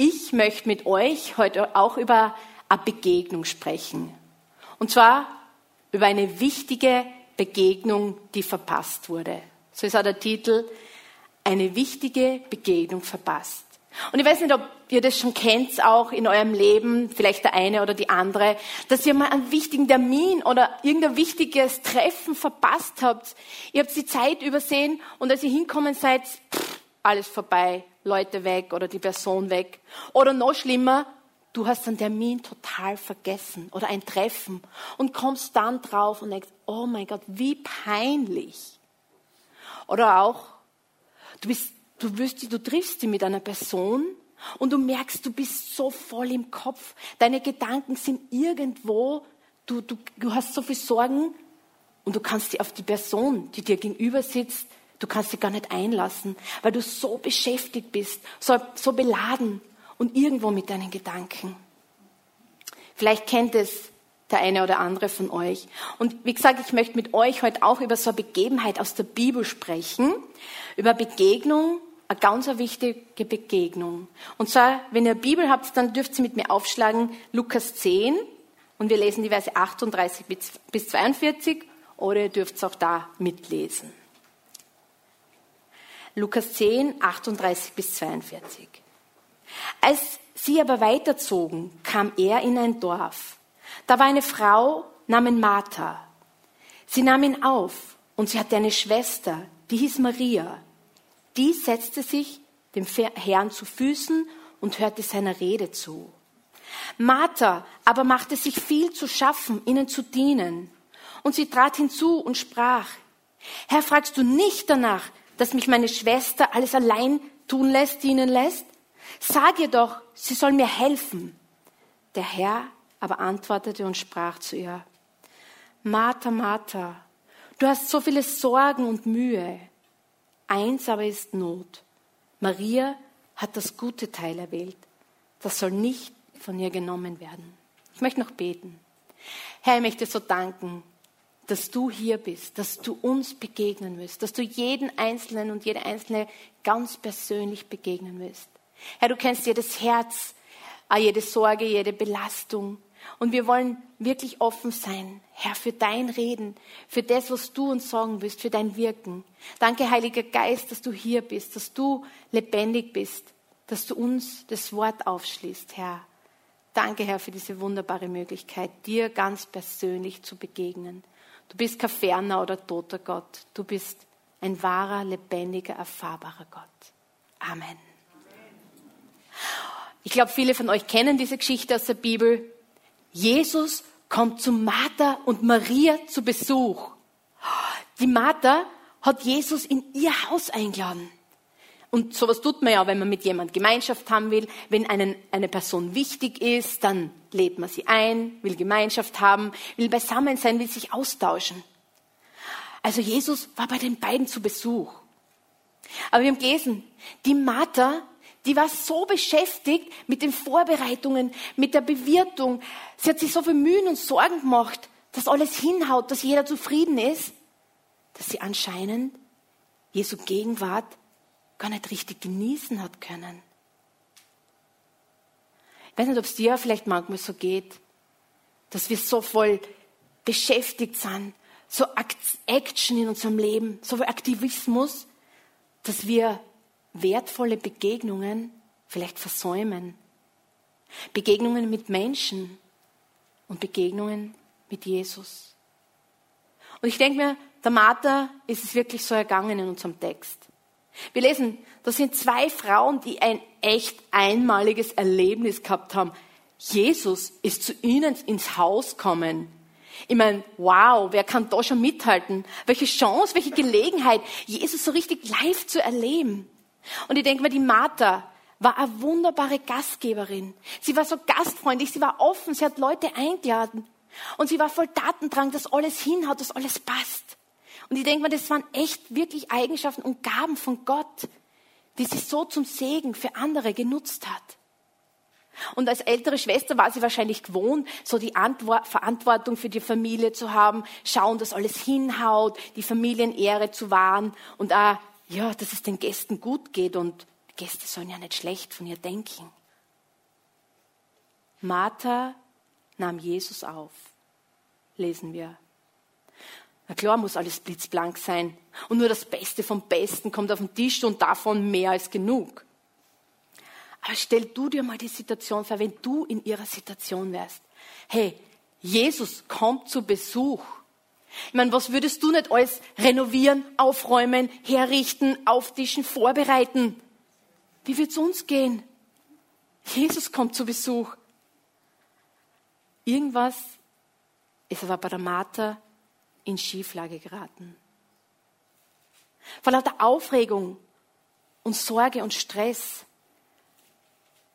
Ich möchte mit euch heute auch über eine Begegnung sprechen. Und zwar über eine wichtige Begegnung, die verpasst wurde. So ist auch der Titel, eine wichtige Begegnung verpasst. Und ich weiß nicht, ob ihr das schon kennt, auch in eurem Leben, vielleicht der eine oder die andere, dass ihr mal einen wichtigen Termin oder irgendein wichtiges Treffen verpasst habt. Ihr habt die Zeit übersehen und als ihr hinkommen seid, pff, alles vorbei, Leute weg oder die Person weg. Oder noch schlimmer, du hast einen Termin total vergessen oder ein Treffen und kommst dann drauf und denkst, oh mein Gott, wie peinlich. Oder auch, du bist Du, wirst, du triffst dich mit einer Person und du merkst, du bist so voll im Kopf. Deine Gedanken sind irgendwo. Du, du, du hast so viel Sorgen und du kannst dich auf die Person, die dir gegenüber sitzt, du kannst dich gar nicht einlassen, weil du so beschäftigt bist, so, so beladen und irgendwo mit deinen Gedanken. Vielleicht kennt es der eine oder andere von euch. Und wie gesagt, ich möchte mit euch heute auch über so eine Begebenheit aus der Bibel sprechen, über Begegnung eine ganz wichtige Begegnung. Und zwar, wenn ihr Bibel habt, dann dürft ihr mit mir aufschlagen Lukas 10 und wir lesen die Verse 38 bis 42 oder ihr dürft es auch da mitlesen. Lukas 10, 38 bis 42. Als sie aber weiterzogen, kam er in ein Dorf. Da war eine Frau namens Martha. Sie nahm ihn auf und sie hatte eine Schwester, die hieß Maria. Die setzte sich dem Herrn zu Füßen und hörte seiner Rede zu. Martha aber machte sich viel zu schaffen, ihnen zu dienen. Und sie trat hinzu und sprach, Herr, fragst du nicht danach, dass mich meine Schwester alles allein tun lässt, dienen lässt? Sag ihr doch, sie soll mir helfen. Der Herr aber antwortete und sprach zu ihr, Martha, Martha, du hast so viele Sorgen und Mühe. Eins aber ist Not. Maria hat das gute Teil erwählt. Das soll nicht von ihr genommen werden. Ich möchte noch beten. Herr, ich möchte so danken, dass du hier bist, dass du uns begegnen wirst, dass du jeden Einzelnen und jede Einzelne ganz persönlich begegnen wirst. Herr, du kennst jedes Herz, jede Sorge, jede Belastung. Und wir wollen wirklich offen sein, Herr, für dein Reden, für das, was du uns sagen willst, für dein Wirken. Danke, Heiliger Geist, dass du hier bist, dass du lebendig bist, dass du uns das Wort aufschließt, Herr. Danke, Herr, für diese wunderbare Möglichkeit, dir ganz persönlich zu begegnen. Du bist kein ferner oder toter Gott. Du bist ein wahrer, lebendiger, erfahrbarer Gott. Amen. Ich glaube, viele von euch kennen diese Geschichte aus der Bibel. Jesus kommt zu Martha und Maria zu Besuch. Die Martha hat Jesus in ihr Haus eingeladen. Und sowas tut man ja, wenn man mit jemand Gemeinschaft haben will. Wenn einen, eine Person wichtig ist, dann lädt man sie ein, will Gemeinschaft haben, will beisammen sein, will sich austauschen. Also Jesus war bei den beiden zu Besuch. Aber wir haben gelesen, die Martha die war so beschäftigt mit den Vorbereitungen, mit der Bewirtung. Sie hat sich so viel Mühen und Sorgen gemacht, dass alles hinhaut, dass jeder zufrieden ist, dass sie anscheinend Jesu Gegenwart gar nicht richtig genießen hat können. Ich weiß nicht, ob es dir vielleicht manchmal so geht, dass wir so voll beschäftigt sind, so Action in unserem Leben, so viel Aktivismus, dass wir wertvolle Begegnungen vielleicht versäumen. Begegnungen mit Menschen und Begegnungen mit Jesus. Und ich denke mir, der Martha ist es wirklich so ergangen in unserem Text. Wir lesen, da sind zwei Frauen, die ein echt einmaliges Erlebnis gehabt haben. Jesus ist zu ihnen ins Haus gekommen. Ich meine, wow, wer kann da schon mithalten? Welche Chance, welche Gelegenheit, Jesus so richtig live zu erleben. Und ich denke mir, die Martha war eine wunderbare Gastgeberin. Sie war so gastfreundlich, sie war offen, sie hat Leute eingeladen. Und sie war voll Datendrang, dass alles hinhaut, dass alles passt. Und ich denke mir, das waren echt wirklich Eigenschaften und Gaben von Gott, die sie so zum Segen für andere genutzt hat. Und als ältere Schwester war sie wahrscheinlich gewohnt, so die Antwort, Verantwortung für die Familie zu haben, schauen, dass alles hinhaut, die Familienehre zu wahren und auch ja, dass es den Gästen gut geht und Gäste sollen ja nicht schlecht von ihr denken. Martha nahm Jesus auf, lesen wir. Na klar muss alles blitzblank sein und nur das Beste vom Besten kommt auf den Tisch und davon mehr als genug. Aber stell du dir mal die Situation vor, wenn du in ihrer Situation wärst. Hey, Jesus kommt zu Besuch. Ich meine, was würdest du nicht alles renovieren, aufräumen, herrichten, auftischen, vorbereiten? Wie wird's uns gehen? Jesus kommt zu Besuch. Irgendwas ist aber bei der Martha in Schieflage geraten. Vor lauter Aufregung und Sorge und Stress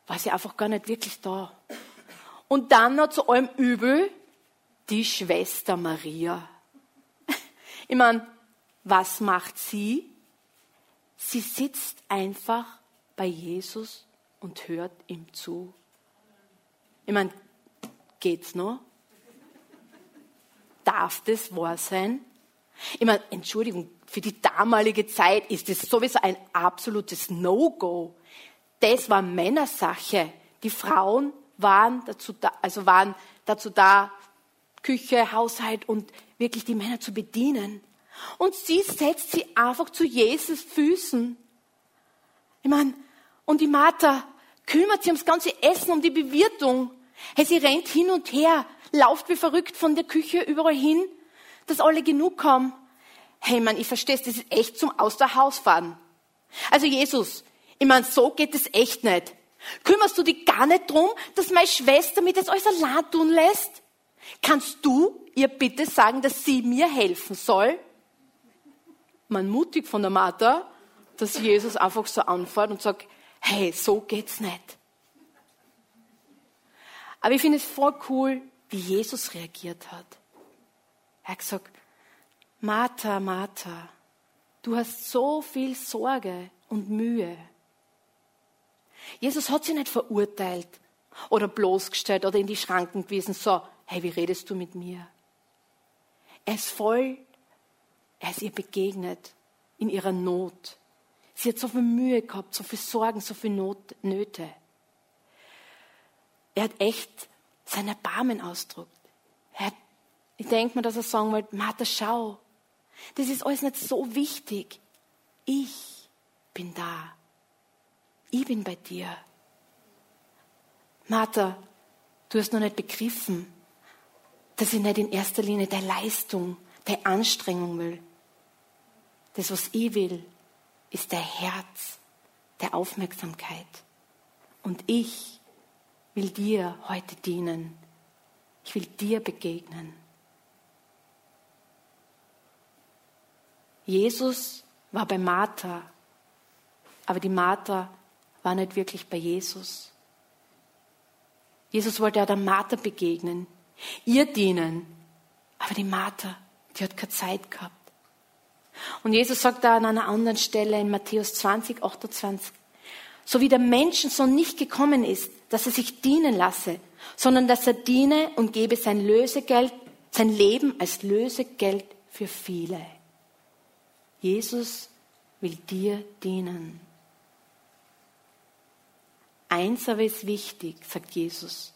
war sie einfach gar nicht wirklich da. Und dann noch zu allem Übel die Schwester Maria. Ich meine, was macht sie? Sie sitzt einfach bei Jesus und hört ihm zu. Ich meine, geht's noch? Darf das wahr sein? Ich meine, Entschuldigung, für die damalige Zeit ist das sowieso ein absolutes No-Go. Das war Männersache. Die Frauen waren dazu da, also waren dazu da, Küche, Haushalt und wirklich die Männer zu bedienen. Und sie setzt sie einfach zu Jesus Füßen. Ich meine, und die Martha kümmert sich ums ganze Essen, um die Bewirtung. Hey, sie rennt hin und her, lauft wie verrückt von der Küche überall hin, dass alle genug haben. Hey, man, ich verstehe es, das ist echt zum Aus der Haus fahren. Also Jesus, ich meine, so geht es echt nicht. Kümmerst du dich gar nicht drum, dass meine Schwester mir das alles allein tun lässt? Kannst du ihr bitte sagen, dass sie mir helfen soll? Man mutig von der Martha, dass Jesus einfach so anfährt und sagt, hey, so geht's nicht. Aber ich finde es voll cool, wie Jesus reagiert hat. Er hat gesagt, Martha, Martha, du hast so viel Sorge und Mühe. Jesus hat sie nicht verurteilt oder bloßgestellt oder in die Schranken gewiesen, so, hey, wie redest du mit mir? Er ist voll, er ist ihr begegnet in ihrer Not. Sie hat so viel Mühe gehabt, so viel Sorgen, so viel Not, Nöte. Er hat echt sein Erbarmen ausdrückt. Er hat, ich denke mir, dass er sagen wollte, Martha, schau, das ist alles nicht so wichtig. Ich bin da. Ich bin bei dir. Martha, du hast noch nicht begriffen, dass ich nicht in erster Linie deine Leistung, deine Anstrengung will. Das, was ich will, ist dein Herz, der Aufmerksamkeit. Und ich will dir heute dienen. Ich will dir begegnen. Jesus war bei Martha, aber die Martha war nicht wirklich bei Jesus. Jesus wollte ja der Martha begegnen, ihr dienen, aber die Martha, die hat keine Zeit gehabt. Und Jesus sagt da an einer anderen Stelle in Matthäus 20, 28, so wie der Menschensohn nicht gekommen ist, dass er sich dienen lasse, sondern dass er diene und gebe sein Lösegeld, sein Leben als Lösegeld für viele. Jesus will dir dienen. Eins aber ist wichtig, sagt Jesus.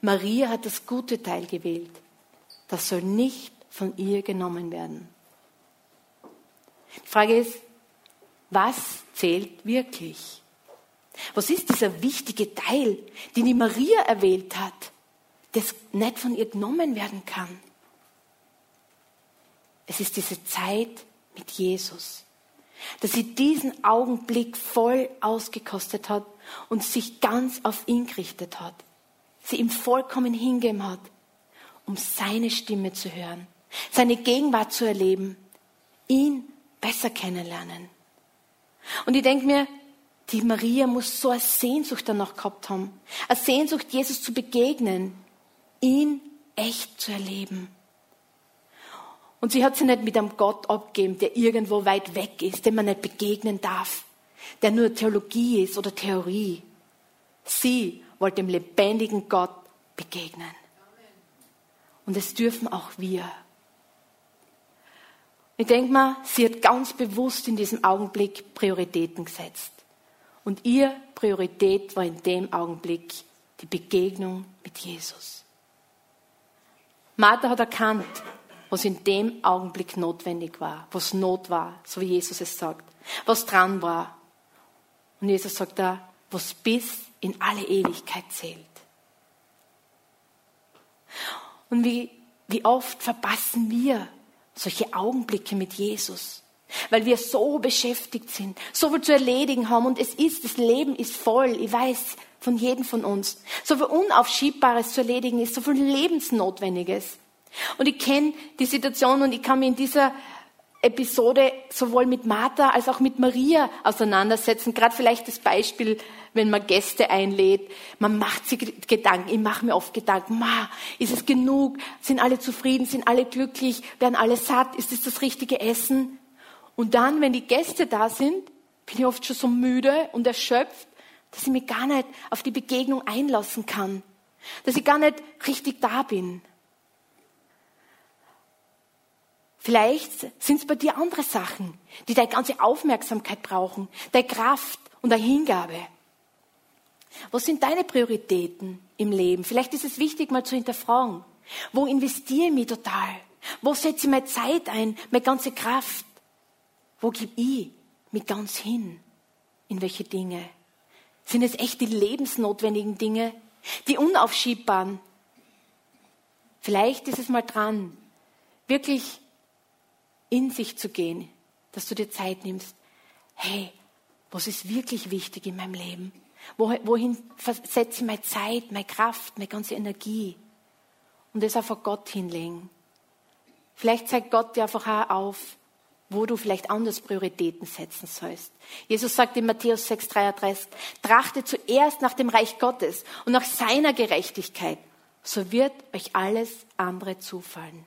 Maria hat das gute Teil gewählt. Das soll nicht von ihr genommen werden. Die Frage ist, was zählt wirklich? Was ist dieser wichtige Teil, den die Maria erwählt hat, das nicht von ihr genommen werden kann? Es ist diese Zeit mit Jesus, dass sie diesen Augenblick voll ausgekostet hat und sich ganz auf ihn gerichtet hat, sie ihm vollkommen hingegeben hat, um seine Stimme zu hören, seine Gegenwart zu erleben, ihn besser kennenlernen. Und ich denke mir, die Maria muss so eine Sehnsucht danach gehabt haben. Eine Sehnsucht, Jesus zu begegnen, ihn echt zu erleben. Und sie hat sie nicht mit einem Gott abgegeben, der irgendwo weit weg ist, dem man nicht begegnen darf, der nur Theologie ist oder Theorie. Sie wollte dem lebendigen Gott begegnen. Und es dürfen auch wir. Ich denke mal, sie hat ganz bewusst in diesem Augenblick Prioritäten gesetzt. Und ihr Priorität war in dem Augenblick die Begegnung mit Jesus. Martha hat erkannt, was in dem Augenblick notwendig war, was Not war, so wie Jesus es sagt, was dran war. Und Jesus sagt da, was bis in alle Ewigkeit zählt. Und wie, wie oft verpassen wir solche Augenblicke mit Jesus, weil wir so beschäftigt sind, so viel zu erledigen haben und es ist, das Leben ist voll, ich weiß von jedem von uns, so viel Unaufschiebbares zu erledigen ist, so viel Lebensnotwendiges. Und ich kenne die Situation und ich kann mich in dieser Episode sowohl mit Martha als auch mit Maria auseinandersetzen. Gerade vielleicht das Beispiel, wenn man Gäste einlädt. Man macht sich Gedanken. Ich mache mir oft Gedanken. Ma, ist es genug? Sind alle zufrieden? Sind alle glücklich? Werden alle satt? Ist es das richtige Essen? Und dann, wenn die Gäste da sind, bin ich oft schon so müde und erschöpft, dass ich mich gar nicht auf die Begegnung einlassen kann. Dass ich gar nicht richtig da bin. Vielleicht sind es bei dir andere Sachen, die deine ganze Aufmerksamkeit brauchen, deine Kraft und deine Hingabe. Was sind deine Prioritäten im Leben? Vielleicht ist es wichtig, mal zu hinterfragen. Wo investiere ich mich total? Wo setze ich meine Zeit ein, meine ganze Kraft? Wo gebe ich mich ganz hin? In welche Dinge? Sind es echt die lebensnotwendigen Dinge? Die unaufschiebbaren? Vielleicht ist es mal dran, wirklich in sich zu gehen, dass du dir Zeit nimmst. Hey, was ist wirklich wichtig in meinem Leben? Wohin setze ich meine Zeit, meine Kraft, meine ganze Energie? Und das einfach Gott hinlegen. Vielleicht zeigt Gott dir einfach auch auf, wo du vielleicht anders Prioritäten setzen sollst. Jesus sagt in Matthäus 6,33, trachte zuerst nach dem Reich Gottes und nach seiner Gerechtigkeit, so wird euch alles andere zufallen.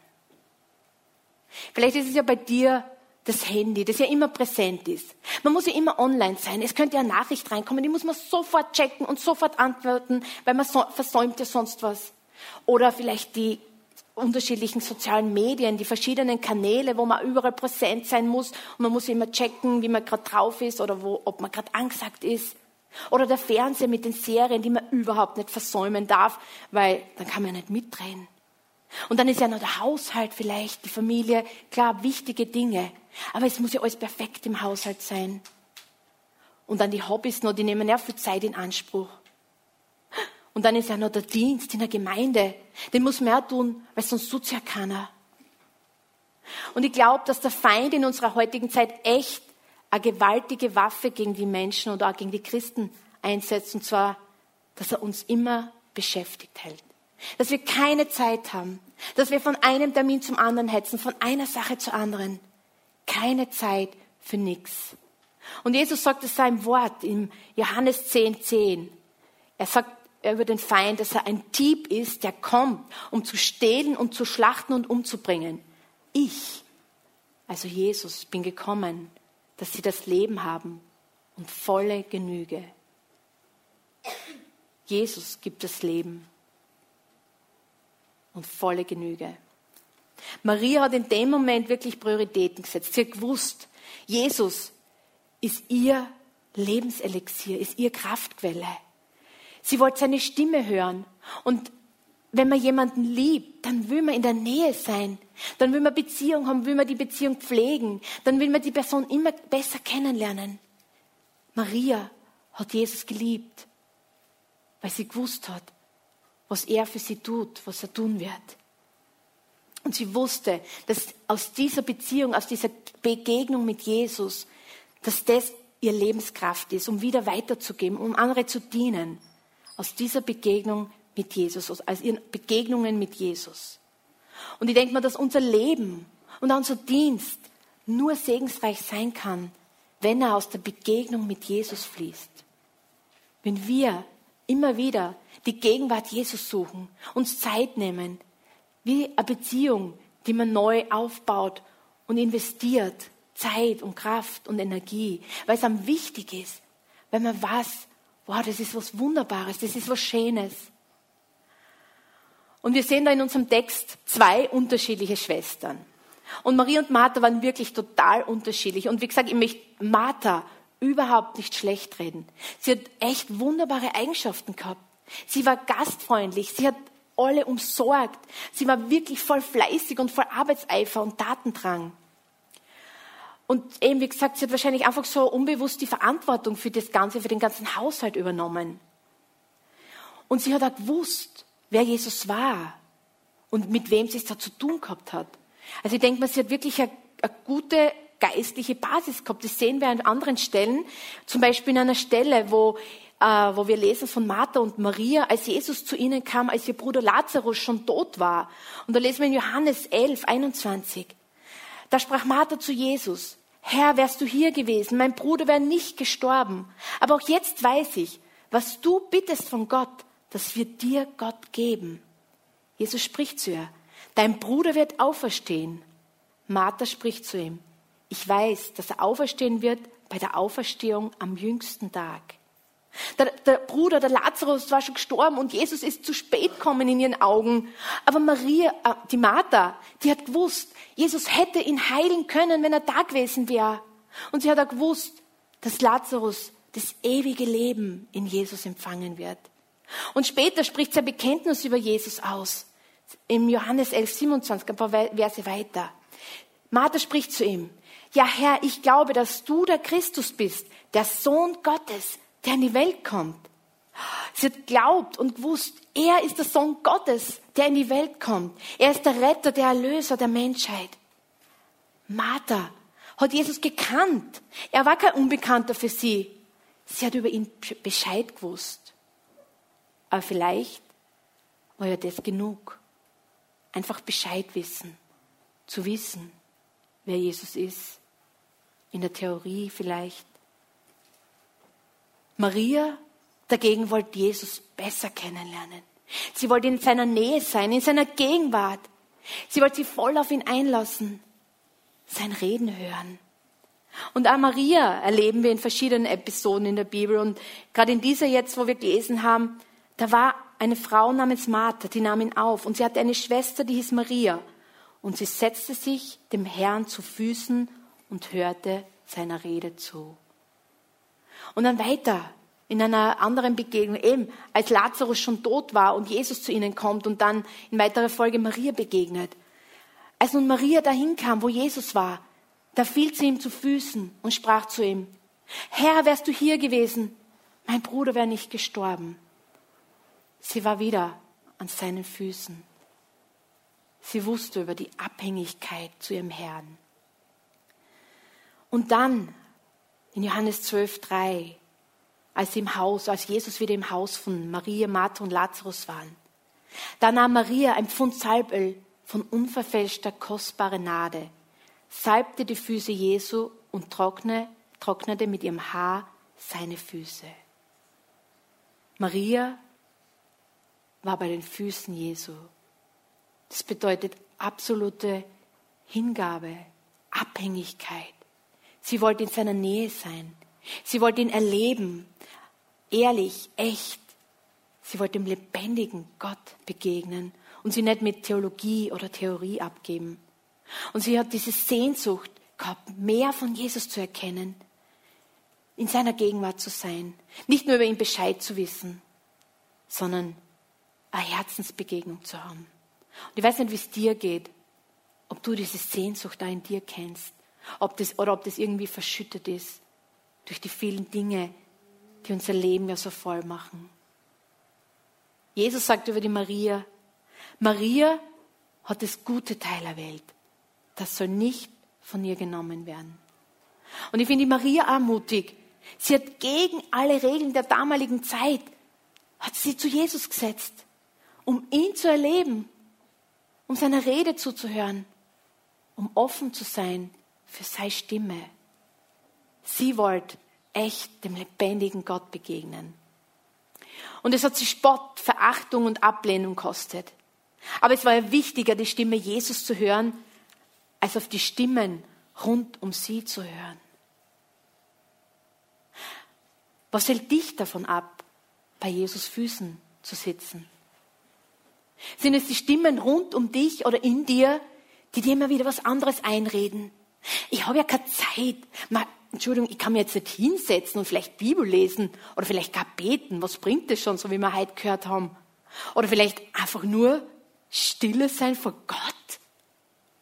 Vielleicht ist es ja bei dir das Handy, das ja immer präsent ist. Man muss ja immer online sein. Es könnte ja eine Nachricht reinkommen, die muss man sofort checken und sofort antworten, weil man so, versäumt ja sonst was. Oder vielleicht die unterschiedlichen sozialen Medien, die verschiedenen Kanäle, wo man überall präsent sein muss und man muss immer checken, wie man gerade drauf ist oder wo, ob man gerade angesagt ist. Oder der Fernseher mit den Serien, die man überhaupt nicht versäumen darf, weil dann kann man ja nicht mitdrehen. Und dann ist ja noch der Haushalt vielleicht, die Familie, klar, wichtige Dinge. Aber es muss ja alles perfekt im Haushalt sein. Und dann die Hobbys noch, die nehmen ja viel Zeit in Anspruch. Und dann ist ja noch der Dienst in der Gemeinde. Den muss man ja tun, weil sonst tut's ja keiner. Und ich glaube, dass der Feind in unserer heutigen Zeit echt eine gewaltige Waffe gegen die Menschen und auch gegen die Christen einsetzt. Und zwar, dass er uns immer beschäftigt hält. Dass wir keine Zeit haben. Dass wir von einem Termin zum anderen hetzen, von einer Sache zur anderen. Keine Zeit für nichts. Und Jesus sagt es seinem Wort im Johannes 10, 10. Er sagt über den Feind, dass er ein Dieb ist, der kommt, um zu stehlen und zu schlachten und umzubringen. Ich, also Jesus, bin gekommen, dass sie das Leben haben und volle Genüge. Jesus gibt das Leben und volle Genüge. Maria hat in dem Moment wirklich Prioritäten gesetzt. Sie hat gewusst, Jesus ist ihr Lebenselixier, ist ihr Kraftquelle. Sie wollte seine Stimme hören. Und wenn man jemanden liebt, dann will man in der Nähe sein. Dann will man Beziehung haben, will man die Beziehung pflegen. Dann will man die Person immer besser kennenlernen. Maria hat Jesus geliebt, weil sie gewusst hat, was er für sie tut, was er tun wird. Und sie wusste, dass aus dieser Beziehung, aus dieser Begegnung mit Jesus, dass das ihr Lebenskraft ist, um wieder weiterzugeben, um andere zu dienen. Aus dieser Begegnung mit Jesus, aus ihren Begegnungen mit Jesus. Und ich denke mal, dass unser Leben und unser Dienst nur segensreich sein kann, wenn er aus der Begegnung mit Jesus fließt. Wenn wir immer wieder die Gegenwart Jesus suchen, uns Zeit nehmen, wie eine Beziehung, die man neu aufbaut und investiert, Zeit und Kraft und Energie, weil es am wichtig ist, weil man weiß, wow, das ist was Wunderbares, das ist was Schönes. Und wir sehen da in unserem Text zwei unterschiedliche Schwestern. Und Marie und Martha waren wirklich total unterschiedlich. Und wie gesagt, ich möchte Martha überhaupt nicht schlecht reden. Sie hat echt wunderbare Eigenschaften gehabt. Sie war gastfreundlich. Sie hat alle umsorgt. Sie war wirklich voll fleißig und voll Arbeitseifer und Datendrang. Und eben, wie gesagt, sie hat wahrscheinlich einfach so unbewusst die Verantwortung für das Ganze, für den ganzen Haushalt übernommen. Und sie hat auch gewusst, wer Jesus war und mit wem sie es da zu tun gehabt hat. Also ich denke mal, sie hat wirklich eine, eine gute geistliche Basis gehabt. Das sehen wir an anderen Stellen. Zum Beispiel in einer Stelle, wo, äh, wo wir lesen von Martha und Maria, als Jesus zu ihnen kam, als ihr Bruder Lazarus schon tot war. Und da lesen wir in Johannes 11, 21. Da sprach Martha zu Jesus, Herr, wärst du hier gewesen, mein Bruder wäre nicht gestorben. Aber auch jetzt weiß ich, was du bittest von Gott, das wird dir Gott geben. Jesus spricht zu ihr, dein Bruder wird auferstehen. Martha spricht zu ihm, ich weiß, dass er auferstehen wird bei der Auferstehung am jüngsten Tag. Der, der, Bruder, der Lazarus, war schon gestorben und Jesus ist zu spät gekommen in ihren Augen. Aber Maria, äh, die Martha, die hat gewusst, Jesus hätte ihn heilen können, wenn er da gewesen wäre. Und sie hat auch gewusst, dass Lazarus das ewige Leben in Jesus empfangen wird. Und später spricht sie ein Bekenntnis über Jesus aus. Im Johannes 11, 27, ein paar Verse weiter. Martha spricht zu ihm, ja Herr, ich glaube, dass du der Christus bist, der Sohn Gottes, der in die Welt kommt. Sie hat glaubt und gewusst, er ist der Sohn Gottes, der in die Welt kommt. Er ist der Retter, der Erlöser der Menschheit. Martha hat Jesus gekannt. Er war kein Unbekannter für sie. Sie hat über ihn Bescheid gewusst. Aber vielleicht war ja das genug. Einfach Bescheid wissen. Zu wissen, wer Jesus ist. In der Theorie vielleicht. Maria dagegen wollte Jesus besser kennenlernen. Sie wollte in seiner Nähe sein, in seiner Gegenwart. Sie wollte sich voll auf ihn einlassen, sein Reden hören. Und auch Maria erleben wir in verschiedenen Episoden in der Bibel. Und gerade in dieser jetzt, wo wir gelesen haben, da war eine Frau namens Martha, die nahm ihn auf. Und sie hatte eine Schwester, die hieß Maria. Und sie setzte sich dem Herrn zu Füßen und hörte seiner Rede zu. Und dann weiter in einer anderen Begegnung, eben als Lazarus schon tot war und Jesus zu ihnen kommt und dann in weiterer Folge Maria begegnet. Als nun Maria dahin kam, wo Jesus war, da fiel sie ihm zu Füßen und sprach zu ihm, Herr, wärst du hier gewesen, mein Bruder wäre nicht gestorben. Sie war wieder an seinen Füßen. Sie wusste über die Abhängigkeit zu ihrem Herrn. Und dann in Johannes 12, 3, als im Haus, als Jesus wieder im Haus von Maria, Martha und Lazarus waren, da nahm Maria ein Pfund Salböl von unverfälschter, kostbarer Nade, salbte die Füße Jesu und trockne, trocknete mit ihrem Haar seine Füße. Maria war bei den Füßen Jesu. Das bedeutet absolute Hingabe, Abhängigkeit. Sie wollte in seiner Nähe sein. Sie wollte ihn erleben, ehrlich, echt. Sie wollte dem lebendigen Gott begegnen und sie nicht mit Theologie oder Theorie abgeben. Und sie hat diese Sehnsucht gehabt, mehr von Jesus zu erkennen, in seiner Gegenwart zu sein, nicht nur über ihn Bescheid zu wissen, sondern eine Herzensbegegnung zu haben. Und ich weiß nicht, wie es dir geht, ob du diese Sehnsucht da in dir kennst ob das, oder ob das irgendwie verschüttet ist durch die vielen Dinge, die unser Leben ja so voll machen. Jesus sagt über die Maria, Maria hat das gute Teil erwählt. Das soll nicht von ihr genommen werden. Und ich finde Maria ermutig. Sie hat gegen alle Regeln der damaligen Zeit, hat sie zu Jesus gesetzt, um ihn zu erleben, um seiner Rede zuzuhören, um offen zu sein für seine Stimme. Sie wollte echt dem lebendigen Gott begegnen. Und es hat sie Spott, Verachtung und Ablehnung kostet. Aber es war ja wichtiger, die Stimme Jesus zu hören, als auf die Stimmen rund um sie zu hören. Was hält dich davon ab, bei Jesus Füßen zu sitzen? Sind es die Stimmen rund um dich oder in dir, die dir immer wieder was anderes einreden? Ich habe ja keine Zeit. Entschuldigung, ich kann mir jetzt nicht hinsetzen und vielleicht Bibel lesen oder vielleicht gar beten. Was bringt das schon, so wie wir heute gehört haben? Oder vielleicht einfach nur stille sein vor Gott.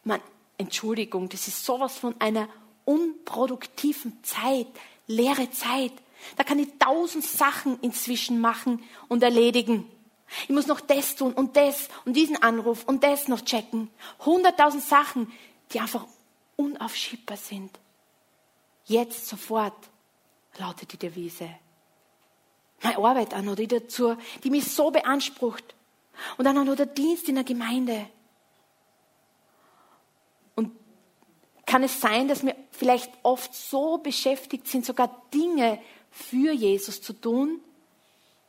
Man, Entschuldigung, das ist sowas von einer unproduktiven Zeit, leere Zeit. Da kann ich tausend Sachen inzwischen machen und erledigen. Ich muss noch das tun und das und diesen Anruf und das noch checken. Hunderttausend Sachen, die einfach unaufschiebbar sind. Jetzt, sofort, lautet die Devise. Meine Arbeit auch noch, die dazu, die mich so beansprucht. Und dann auch noch der Dienst in der Gemeinde. Und kann es sein, dass wir vielleicht oft so beschäftigt sind, sogar Dinge für Jesus zu tun,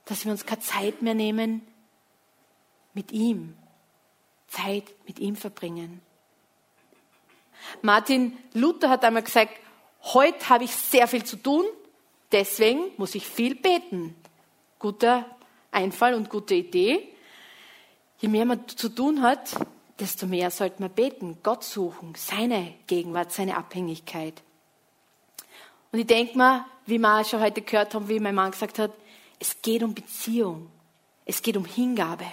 dass wir uns keine Zeit mehr nehmen mit ihm, Zeit mit ihm verbringen. Martin Luther hat einmal gesagt, heute habe ich sehr viel zu tun, deswegen muss ich viel beten. Guter Einfall und gute Idee. Je mehr man zu tun hat, desto mehr sollte man beten, Gott suchen, seine Gegenwart, seine Abhängigkeit. Und ich denke mal, wie wir schon heute gehört haben, wie mein Mann gesagt hat, es geht um Beziehung. Es geht um Hingabe.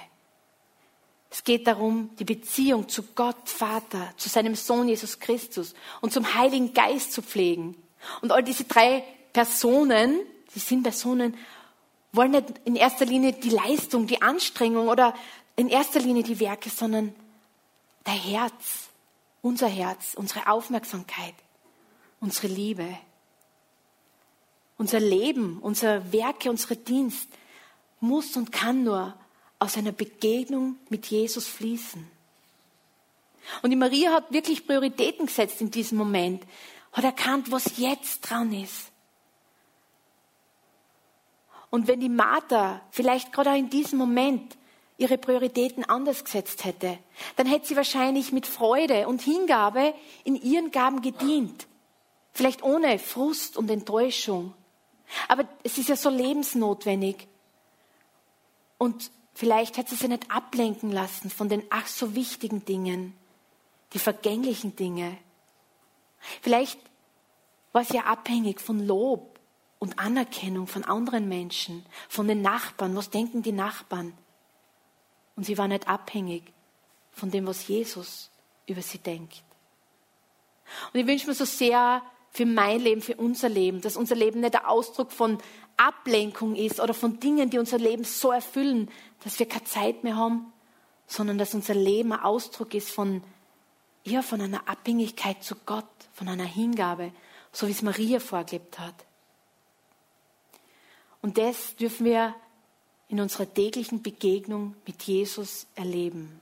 Es geht darum, die Beziehung zu Gott, Vater, zu seinem Sohn Jesus Christus und zum Heiligen Geist zu pflegen. Und all diese drei Personen, die sind Personen, wollen nicht in erster Linie die Leistung, die Anstrengung oder in erster Linie die Werke, sondern der Herz, unser Herz, unsere Aufmerksamkeit, unsere Liebe. Unser Leben, unser Werke, unser Dienst muss und kann nur aus einer Begegnung mit Jesus fließen. Und die Maria hat wirklich Prioritäten gesetzt in diesem Moment, hat erkannt, was jetzt dran ist. Und wenn die Martha vielleicht gerade auch in diesem Moment ihre Prioritäten anders gesetzt hätte, dann hätte sie wahrscheinlich mit Freude und Hingabe in ihren Gaben gedient. Vielleicht ohne Frust und Enttäuschung. Aber es ist ja so lebensnotwendig. Und Vielleicht hat sie sich nicht ablenken lassen von den ach so wichtigen Dingen, die vergänglichen Dinge. Vielleicht war sie ja abhängig von Lob und Anerkennung von anderen Menschen, von den Nachbarn. Was denken die Nachbarn? Und sie war nicht abhängig von dem, was Jesus über sie denkt. Und ich wünsche mir so sehr für mein Leben, für unser Leben, dass unser Leben nicht der Ausdruck von Ablenkung ist oder von Dingen, die unser Leben so erfüllen, dass wir keine Zeit mehr haben, sondern dass unser Leben ein Ausdruck ist von, ja, von einer Abhängigkeit zu Gott, von einer Hingabe, so wie es Maria vorgelebt hat. Und das dürfen wir in unserer täglichen Begegnung mit Jesus erleben.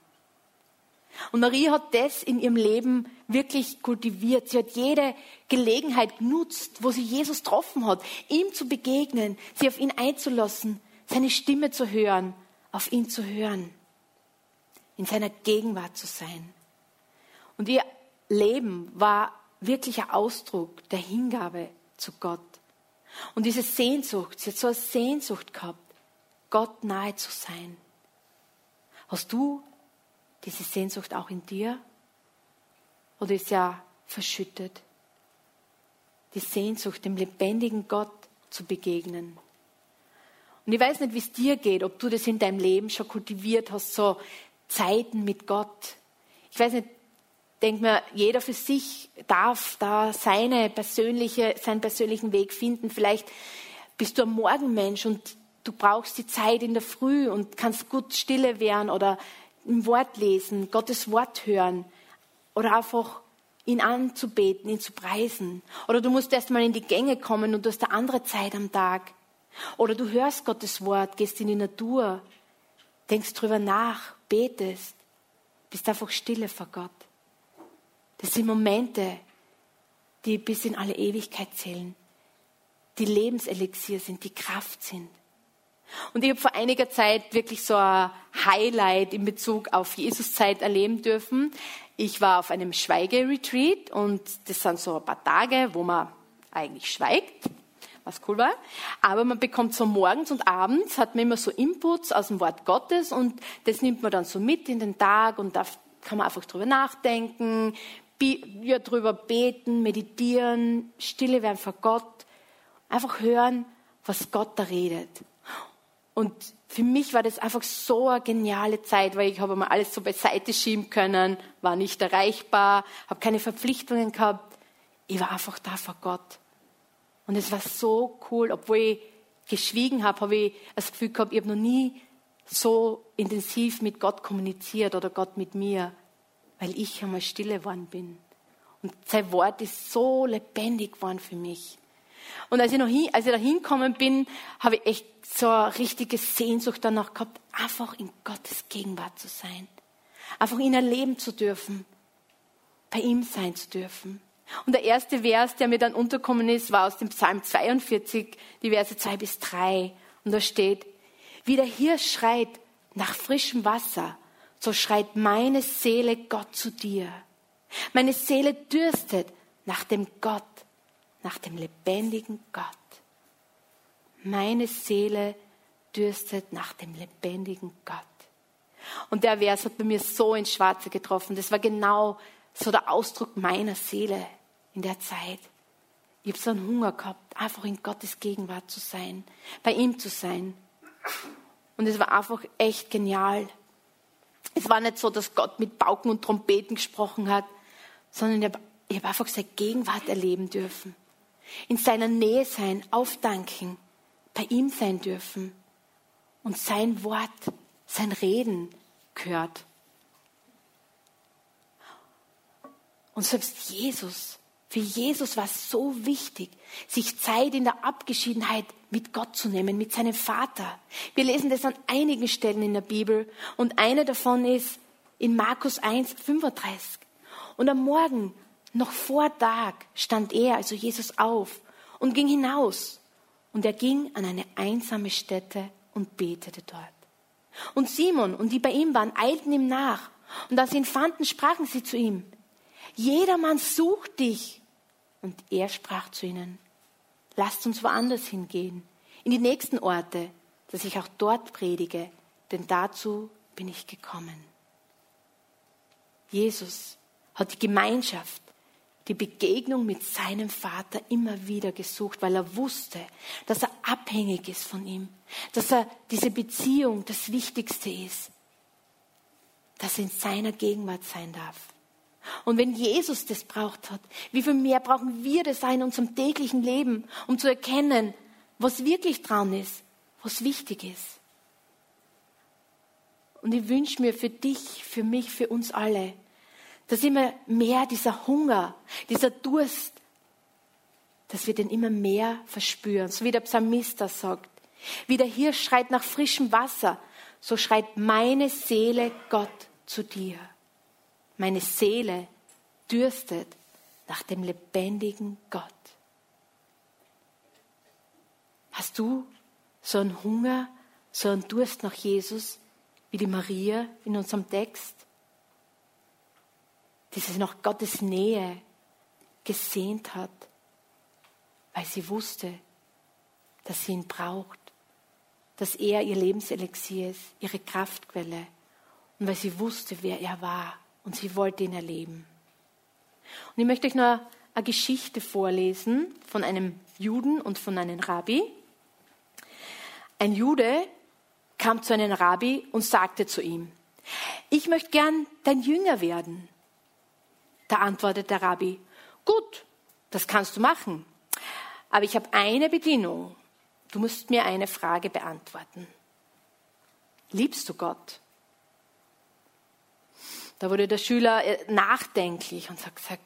Und Maria hat das in ihrem Leben wirklich kultiviert. Sie hat jede Gelegenheit genutzt, wo sie Jesus getroffen hat, ihm zu begegnen, sie auf ihn einzulassen, seine Stimme zu hören, auf ihn zu hören, in seiner Gegenwart zu sein. Und ihr Leben war wirklich ein Ausdruck der Hingabe zu Gott. Und diese Sehnsucht, sie hat so eine Sehnsucht gehabt, Gott nahe zu sein. Hast du diese Sehnsucht auch in dir? Oder ist ja verschüttet? Die Sehnsucht, dem lebendigen Gott zu begegnen. Und ich weiß nicht, wie es dir geht, ob du das in deinem Leben schon kultiviert hast, so Zeiten mit Gott. Ich weiß nicht, denk mir, jeder für sich darf da seine persönliche, seinen persönlichen Weg finden. Vielleicht bist du ein Morgenmensch und du brauchst die Zeit in der Früh und kannst gut stille werden oder im Wort lesen, Gottes Wort hören oder einfach ihn anzubeten, ihn zu preisen. Oder du musst erst mal in die Gänge kommen und du hast eine andere Zeit am Tag. Oder du hörst Gottes Wort, gehst in die Natur, denkst drüber nach, betest, bist einfach stille vor Gott. Das sind Momente, die bis in alle Ewigkeit zählen, die Lebenselixier sind, die Kraft sind. Und ich habe vor einiger Zeit wirklich so ein Highlight in Bezug auf Jesuszeit erleben dürfen. Ich war auf einem Schweigeretreat und das sind so ein paar Tage, wo man eigentlich schweigt, was cool war. Aber man bekommt so morgens und abends, hat man immer so Inputs aus dem Wort Gottes und das nimmt man dann so mit in den Tag und da kann man einfach drüber nachdenken, ja, drüber beten, meditieren, stille werden vor Gott, einfach hören, was Gott da redet. Und für mich war das einfach so eine geniale Zeit, weil ich habe mal alles so beiseite schieben können, war nicht erreichbar, habe keine Verpflichtungen gehabt. Ich war einfach da vor Gott. Und es war so cool, obwohl ich geschwiegen habe, habe ich das Gefühl gehabt, ich habe noch nie so intensiv mit Gott kommuniziert oder Gott mit mir, weil ich einmal stille geworden bin. Und sein Wort ist so lebendig geworden für mich. Und als ich, noch hin, als ich da hingekommen bin, habe ich echt so eine richtige Sehnsucht danach gehabt, einfach in Gottes Gegenwart zu sein. Einfach ihn erleben zu dürfen. Bei ihm sein zu dürfen. Und der erste Vers, der mir dann unterkommen ist, war aus dem Psalm 42, die Verse 2 bis 3. Und da steht, wie der Hirsch schreit nach frischem Wasser, so schreit meine Seele Gott zu dir. Meine Seele dürstet nach dem Gott, nach dem lebendigen Gott. Meine Seele dürstet nach dem lebendigen Gott. Und der Vers hat bei mir so ins Schwarze getroffen. Das war genau so der Ausdruck meiner Seele in der Zeit. Ich habe so einen Hunger gehabt, einfach in Gottes Gegenwart zu sein, bei ihm zu sein. Und es war einfach echt genial. Es war nicht so, dass Gott mit Pauken und Trompeten gesprochen hat, sondern ich habe, habe einfach seine Gegenwart erleben dürfen. In seiner Nähe sein, aufdanken, bei ihm sein dürfen und sein Wort, sein Reden gehört. Und selbst Jesus, für Jesus war es so wichtig, sich Zeit in der Abgeschiedenheit mit Gott zu nehmen, mit seinem Vater. Wir lesen das an einigen Stellen in der Bibel und eine davon ist in Markus 1, 35. Und am Morgen, noch vor Tag, stand er, also Jesus, auf und ging hinaus. Und er ging an eine einsame Stätte und betete dort. Und Simon und die bei ihm waren, eilten ihm nach. Und als sie ihn fanden, sprachen sie zu ihm, jedermann sucht dich. Und er sprach zu ihnen, lasst uns woanders hingehen, in die nächsten Orte, dass ich auch dort predige, denn dazu bin ich gekommen. Jesus hat die Gemeinschaft, die Begegnung mit seinem Vater immer wieder gesucht, weil er wusste, dass er abhängig ist von ihm, dass er diese Beziehung das Wichtigste ist, dass er in seiner Gegenwart sein darf. Und wenn Jesus das braucht hat, wie viel mehr brauchen wir das in unserem täglichen Leben, um zu erkennen, was wirklich dran ist, was wichtig ist. Und ich wünsche mir für dich, für mich, für uns alle, dass immer mehr dieser Hunger, dieser Durst, dass wir den immer mehr verspüren. So wie der Psalmist das sagt. Wie der Hirsch schreit nach frischem Wasser, so schreit meine Seele Gott zu dir. Meine Seele dürstet nach dem lebendigen Gott. Hast du so einen Hunger, so einen Durst nach Jesus wie die Maria in unserem Text? Die sich nach Gottes Nähe gesehnt hat, weil sie wusste, dass sie ihn braucht, dass er ihr Lebenselixier ist, ihre Kraftquelle und weil sie wusste, wer er war und sie wollte ihn erleben. Und ich möchte euch noch eine Geschichte vorlesen von einem Juden und von einem Rabbi. Ein Jude kam zu einem Rabbi und sagte zu ihm, ich möchte gern dein Jünger werden. Da antwortet der Rabbi, gut, das kannst du machen, aber ich habe eine Bedingung. Du musst mir eine Frage beantworten. Liebst du Gott? Da wurde der Schüler äh, nachdenklich und hat gesagt,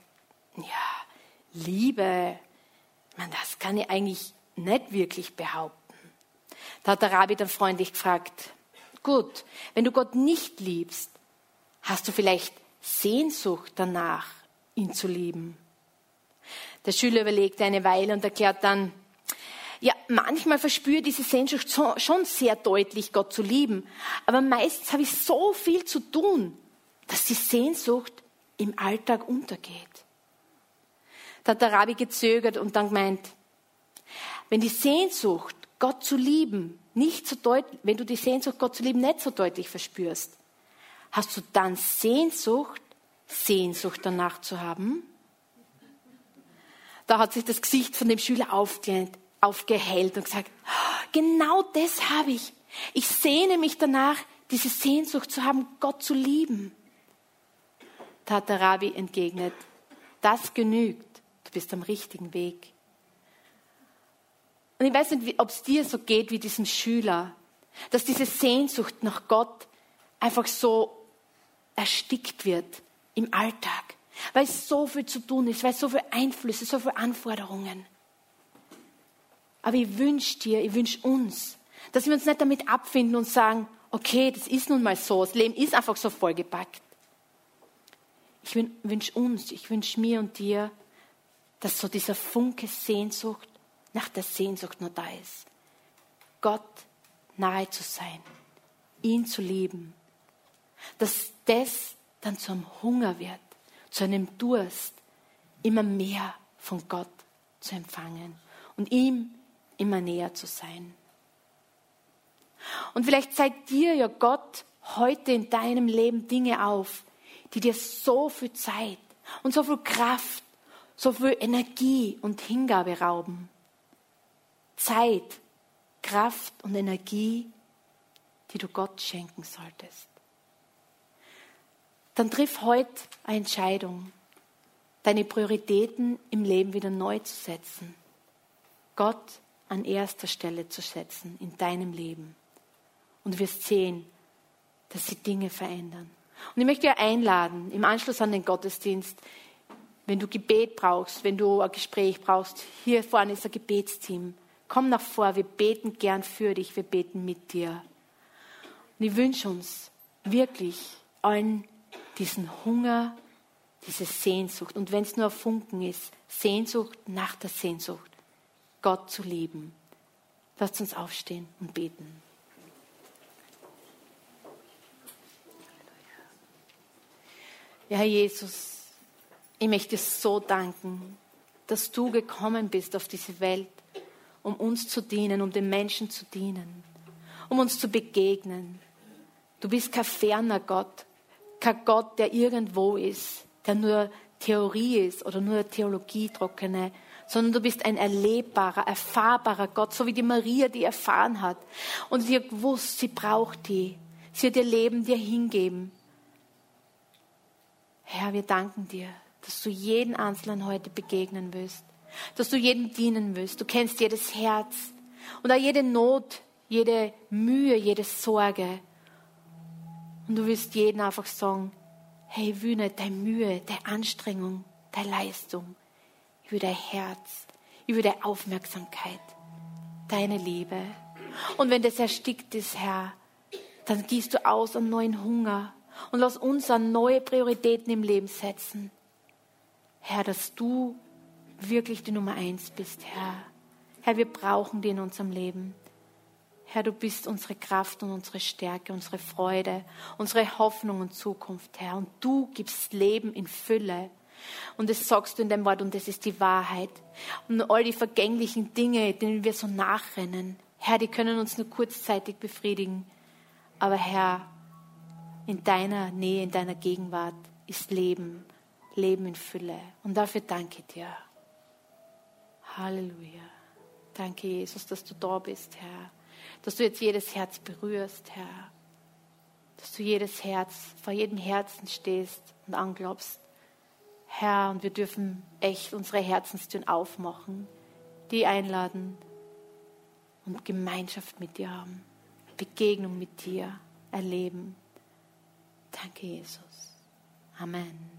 ja, Liebe, man, das kann ich eigentlich nicht wirklich behaupten. Da hat der Rabbi dann freundlich gefragt, gut, wenn du Gott nicht liebst, hast du vielleicht Sehnsucht danach, ihn zu lieben? Der Schüler überlegte eine Weile und erklärt dann, ja, manchmal verspüre diese Sehnsucht schon sehr deutlich, Gott zu lieben, aber meistens habe ich so viel zu tun, dass die Sehnsucht im Alltag untergeht. Da hat der Rabbi gezögert und dann gemeint, wenn die Sehnsucht, Gott zu lieben, nicht so deutlich, wenn du die Sehnsucht, Gott zu lieben, nicht so deutlich verspürst, hast du dann Sehnsucht Sehnsucht danach zu haben? Da hat sich das Gesicht von dem Schüler aufgehellt und gesagt, genau das habe ich. Ich sehne mich danach, diese Sehnsucht zu haben, Gott zu lieben. Da hat der Rabbi entgegnet, das genügt, du bist am richtigen Weg. Und ich weiß nicht, ob es dir so geht wie diesem Schüler, dass diese Sehnsucht nach Gott einfach so erstickt wird im Alltag, weil es so viel zu tun ist, weil so viele Einflüsse, so viele Anforderungen. Aber ich wünsche dir, ich wünsche uns, dass wir uns nicht damit abfinden und sagen, okay, das ist nun mal so, das Leben ist einfach so vollgepackt. Ich wünsche uns, ich wünsche mir und dir, dass so dieser Funke Sehnsucht nach der Sehnsucht nur da ist. Gott nahe zu sein, ihn zu lieben. Dass das dann zu einem Hunger wird, zu einem Durst, immer mehr von Gott zu empfangen und ihm immer näher zu sein. Und vielleicht zeigt dir ja Gott heute in deinem Leben Dinge auf, die dir so viel Zeit und so viel Kraft, so viel Energie und Hingabe rauben. Zeit, Kraft und Energie, die du Gott schenken solltest. Dann triff heute eine Entscheidung, deine Prioritäten im Leben wieder neu zu setzen. Gott an erster Stelle zu setzen in deinem Leben. Und du wirst sehen, dass sie Dinge verändern. Und ich möchte dir einladen, im Anschluss an den Gottesdienst, wenn du Gebet brauchst, wenn du ein Gespräch brauchst, hier vorne ist ein Gebetsteam. Komm nach vor, wir beten gern für dich, wir beten mit dir. Und ich wünsche uns wirklich allen diesen Hunger, diese Sehnsucht. Und wenn es nur ein Funken ist, Sehnsucht nach der Sehnsucht, Gott zu lieben. Lasst uns aufstehen und beten. Ja, Herr Jesus, ich möchte dir so danken, dass du gekommen bist auf diese Welt, um uns zu dienen, um den Menschen zu dienen, um uns zu begegnen. Du bist kein ferner Gott, kein Gott, der irgendwo ist, der nur Theorie ist oder nur Theologie trockene, sondern du bist ein erlebbarer, erfahrbarer Gott, so wie die Maria, die erfahren hat. Und sie hat gewusst, sie braucht die. Sie wird ihr Leben dir hingeben. Herr, wir danken dir, dass du jeden Einzelnen heute begegnen wirst, dass du jedem dienen wirst. Du kennst jedes Herz und auch jede Not, jede Mühe, jede Sorge. Und du wirst jeden einfach sagen, hey, nicht deine Mühe, deine Anstrengung, deine Leistung. Will dein Herz, will deine Aufmerksamkeit, deine Liebe. Und wenn das erstickt ist, Herr, dann gießt du aus einen neuen Hunger, und lass uns an neue Prioritäten im Leben setzen. Herr, dass du wirklich die Nummer eins bist, Herr. Herr, wir brauchen dich in unserem Leben. Herr, du bist unsere Kraft und unsere Stärke, unsere Freude, unsere Hoffnung und Zukunft, Herr. Und du gibst Leben in Fülle. Und das sagst du in deinem Wort und das ist die Wahrheit. Und all die vergänglichen Dinge, denen wir so nachrennen, Herr, die können uns nur kurzzeitig befriedigen. Aber Herr, in deiner Nähe, in deiner Gegenwart ist Leben, Leben in Fülle. Und dafür danke dir. Halleluja. Danke, Jesus, dass du da bist, Herr. Dass du jetzt jedes Herz berührst, Herr. Dass du jedes Herz, vor jedem Herzen stehst und anglaubst. Herr, und wir dürfen echt unsere Herzenstüren aufmachen, die einladen und Gemeinschaft mit dir haben, Begegnung mit dir erleben. Danke, Jesus. Amen.